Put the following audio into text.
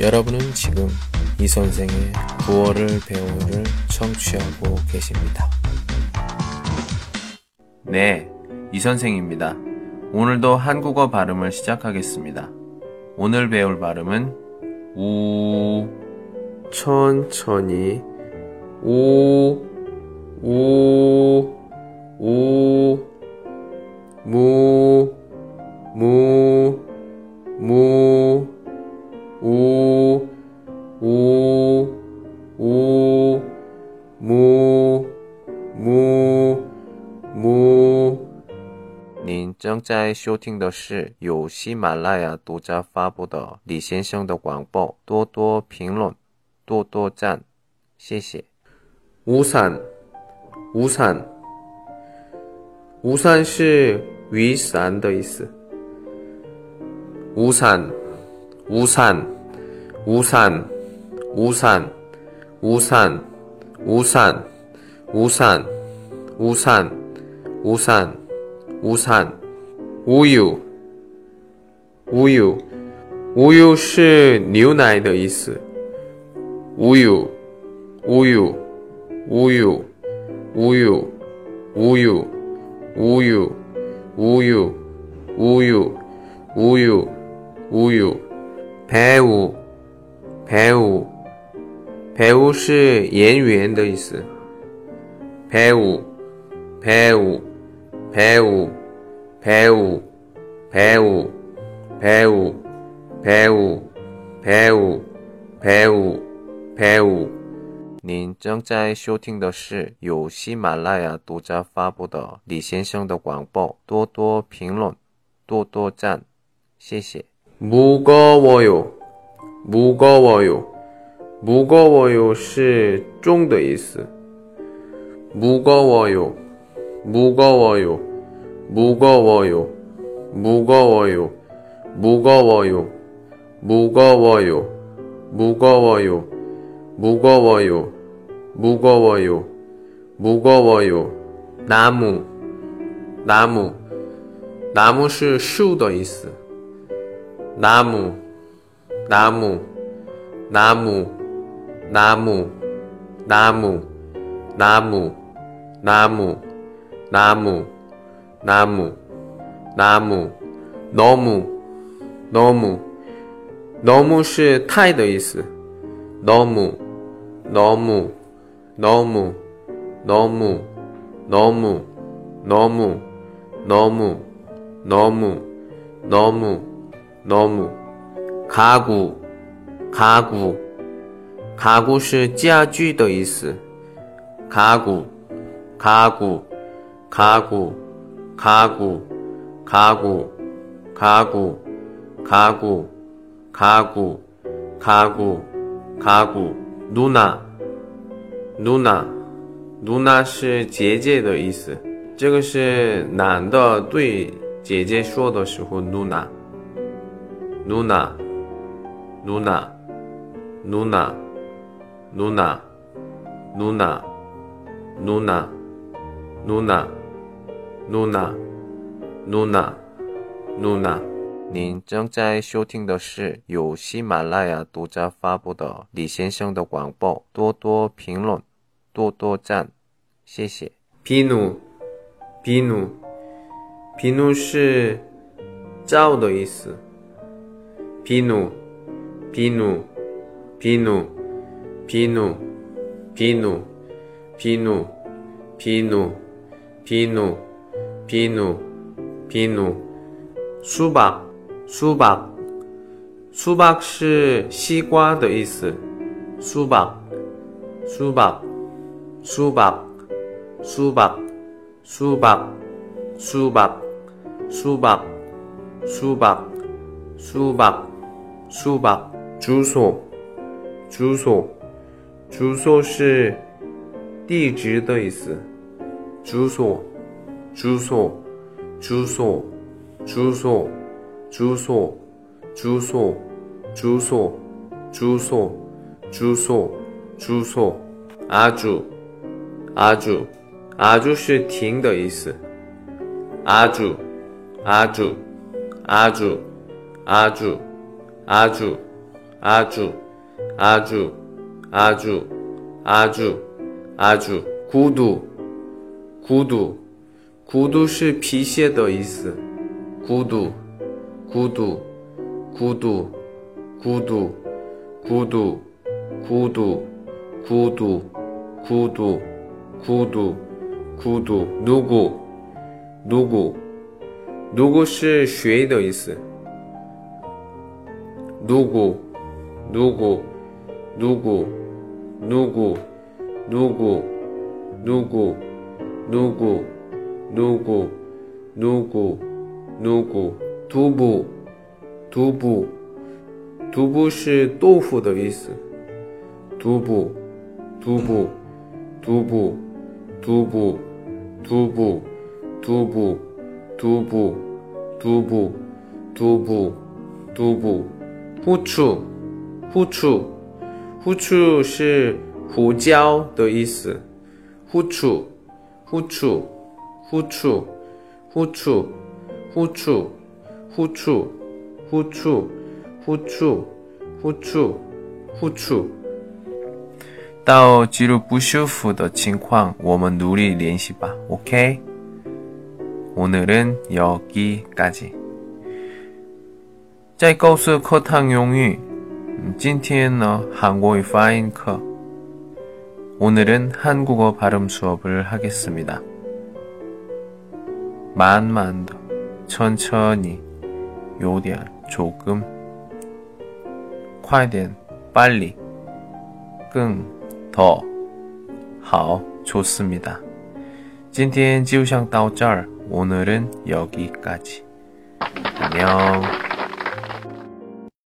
여러분은 지금 이 선생의 9월을 배우를 청취하고 계십니다. 네, 이 선생입니다. 오늘도 한국어 발음을 시작하겠습니다. 오늘 배울 발음은 우 천천히 우 우, 우, 무, 무, 무。您正在收听的是由喜马拉雅独家发布的李先生的广播，多多评论，多多赞，谢谢。우산 우산 우산是雨伞的意思。우산우산우산우산우산우산우산 우산우산우산 우유우유우유是牛奶的意思。우유우유 우유, 우유, 우유, 우유, 우유, 우유, 우유, 우유. 배우, 배우, 배우 是演员的意思. 배우, 배우, 배우, 배우, 배우, 배우, 배우, 배우, 배우, 배우. 您正在收听的是由喜马拉雅独家发布的李先生的广播，多多评论，多多赞，谢谢。무거워 요， 무거워 요， 무거워 요是重的意思。무거워 요， 무거워 요， 무거워 요， 무거워 요， 무거워 요， 무거워 요， 무거워 요， 무거워 요。 무거워 요， 무거워 요。 나무나무나무是树的意思。나무나무나무나무 나무나무나무나무나무나무너무너무너무是太的意思。너무너무 너무, 너무, 너무, 너무, 너무, 너무, 너무, 너무. 가구, 가구, 가구 是家具的意思. 가구, 가구, 卡古卡古卡古卡古卡古卡古卡古卡古卡露娜露娜露娜是姐姐的意思。这个是男的对姐姐说的时候露娜露娜露娜露娜露娜露娜露娜露娜露娜露娜露娜露娜露娜露娜，您正在收听的是由喜马拉雅独家发布的李先生的广播，多多评论，多多赞，谢谢。皮奴皮奴皮奴是赵的意思。皮奴皮奴皮奴皮奴皮奴皮奴皮奴。皮努，皮努，书包。书包，书包是西瓜的意思。书包，书包，书包，书包，书包，书包，书包，书包，书包，书包。住所，住所，住所是地址的意思。住所， 住所，住所，住所。住所，住所，住所，住所，住所，住所。阿朱，阿朱，阿朱是停的意思。阿朱，阿朱，阿朱，阿朱，阿朱， 아주, 아주, 아주, 아주, 아주. 구두, 구두, 구두 是皮鞋的意思。구두, 구두, 구두, 구두, 구두, 구두, 구두, 구두, 구두, 구두. 누구, 누구, 누구 是谁的意思。 누구, 누구, 누구, 누구, 누구, 누구, 누구, 누구, 누구, 누구, 두부, 두부, 두부 是豆腐的意思。두부, 두부, 두부, 두부, 두부, 두부, 두부, 두부, 두부, 두부. 胡醋，胡醋，胡醋是胡椒的意思。胡醋，胡醋， 胡醋，胡醋，胡醋，胡醋，胡醋，胡醋，胡醋，胡醋。到肌肉不舒服的情况，我们努力练习吧。OK？ 오늘은 여기까지. 在告诉课堂用语，今天呢韩国语发音课。오늘은 한국어 발음 수업을 하겠습니다. 만만 더 천천히 요리한 조금 快点 빨리 更더 好 좋습니다. 今天就上到这儿 오늘은 여기까지. 안녕.